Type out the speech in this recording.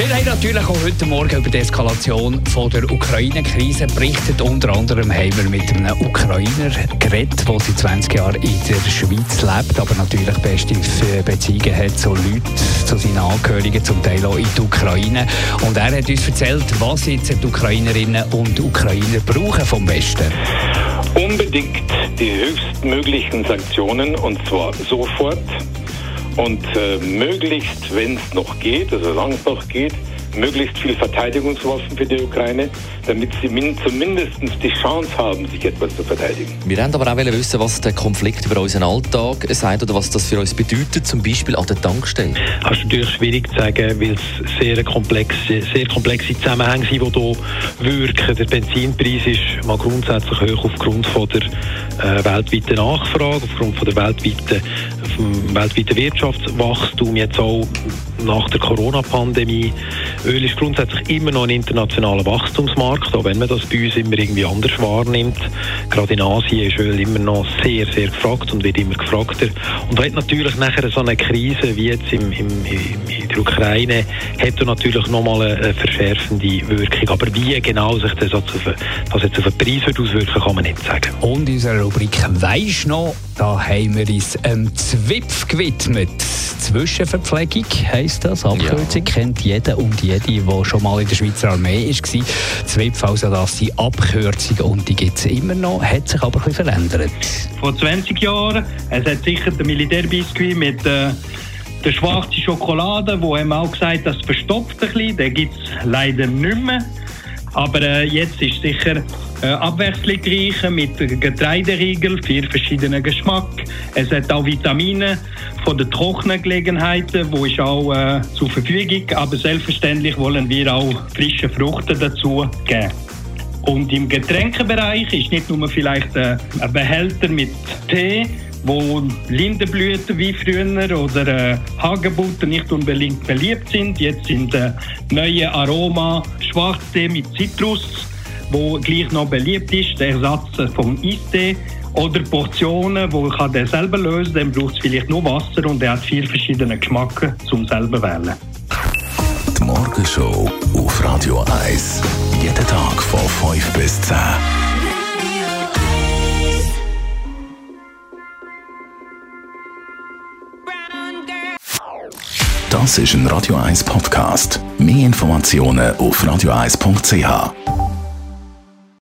wir haben natürlich auch heute Morgen über die Eskalation von der Ukraine-Krise berichtet. Unter anderem haben wir mit einem Ukrainer geredet, der seit 20 Jahren in der Schweiz lebt, aber natürlich beste Beziehungen hat zu Leuten, zu seinen Angehörigen, zum Teil auch in der Ukraine. Und er hat uns erzählt, was jetzt die Ukrainerinnen und Ukrainer brauchen vom Westen. Unbedingt die höchstmöglichen Sanktionen und zwar sofort und äh, möglichst, wenn es noch geht, also solange es noch geht, möglichst viel Verteidigungswaffen für die Ukraine, damit sie zumindest die Chance haben, sich etwas zu verteidigen. Wir wollen aber auch wissen, was der Konflikt über unseren Alltag sagt oder was das für uns bedeutet, zum Beispiel an der Tankstelle. Das ist natürlich schwierig zu sagen, weil es sehr komplexe, sehr komplexe Zusammenhänge sind, die hier wirken. Der Benzinpreis ist mal grundsätzlich hoch aufgrund von der äh, weltweiten Nachfrage, aufgrund von der weltweiten, vom weltweiten Wirtschaftswachstum, jetzt auch nach der Corona-Pandemie. Öl ist grundsätzlich immer noch ein internationaler Wachstumsmarkt, auch wenn man das bei uns immer irgendwie anders wahrnimmt. Gerade in Asien ist Öl immer noch sehr, sehr gefragt und wird immer gefragter. Und hat natürlich nachher so eine Krise wie jetzt im, im, in der Ukraine, hat natürlich nochmal eine verschärfende Wirkung. Aber wie genau sich das, auf, das jetzt auf den Preis wird auswirken, kann man nicht sagen. Und in unserer Rubrik «Weisst noch?» Da haben wir uns einem Zwipf gewidmet. Zwischenverpflegung heisst das. Abkürzung ja. kennt jeder und jede, der schon mal in der Schweizer Armee war. Zwipf, also das sind Abkürzungen und die gibt es immer noch, hat sich aber ein bisschen verändert. Vor 20 Jahren, es hat sicher den Militärbiskuit mit äh, der schwarzen Schokolade, wo haben auch gesagt, das verstopft ein bisschen, den gibt es leider nicht mehr. Aber äh, jetzt ist sicher äh, abwechslungsreich mit Getreideriegel, vier verschiedene Geschmack. Es hat auch Vitamine von den trockenen Gelegenheiten, wo ist auch äh, zur Verfügung. Aber selbstverständlich wollen wir auch frische Früchte dazu geben. Und im Getränkebereich ist nicht nur vielleicht äh, ein Behälter mit Tee, wo Lindenblüten wie früher oder äh, Hagebutten nicht unbedingt beliebt sind. Jetzt sind äh, neue Aroma Schwarztee mit Zitrus, wo gleich noch beliebt ist, der Ersatz vom Eistee. Oder Portionen, wo ich den selber lösen kann, dann braucht es vielleicht nur Wasser und er hat vier verschiedene Geschmäcker zum selber wählen. Die Morgenshow auf Radio 1. Jeden Tag von 5 bis 10. Das ist ein Radio 1 Podcast. Mehr Informationen auf radio1.ch.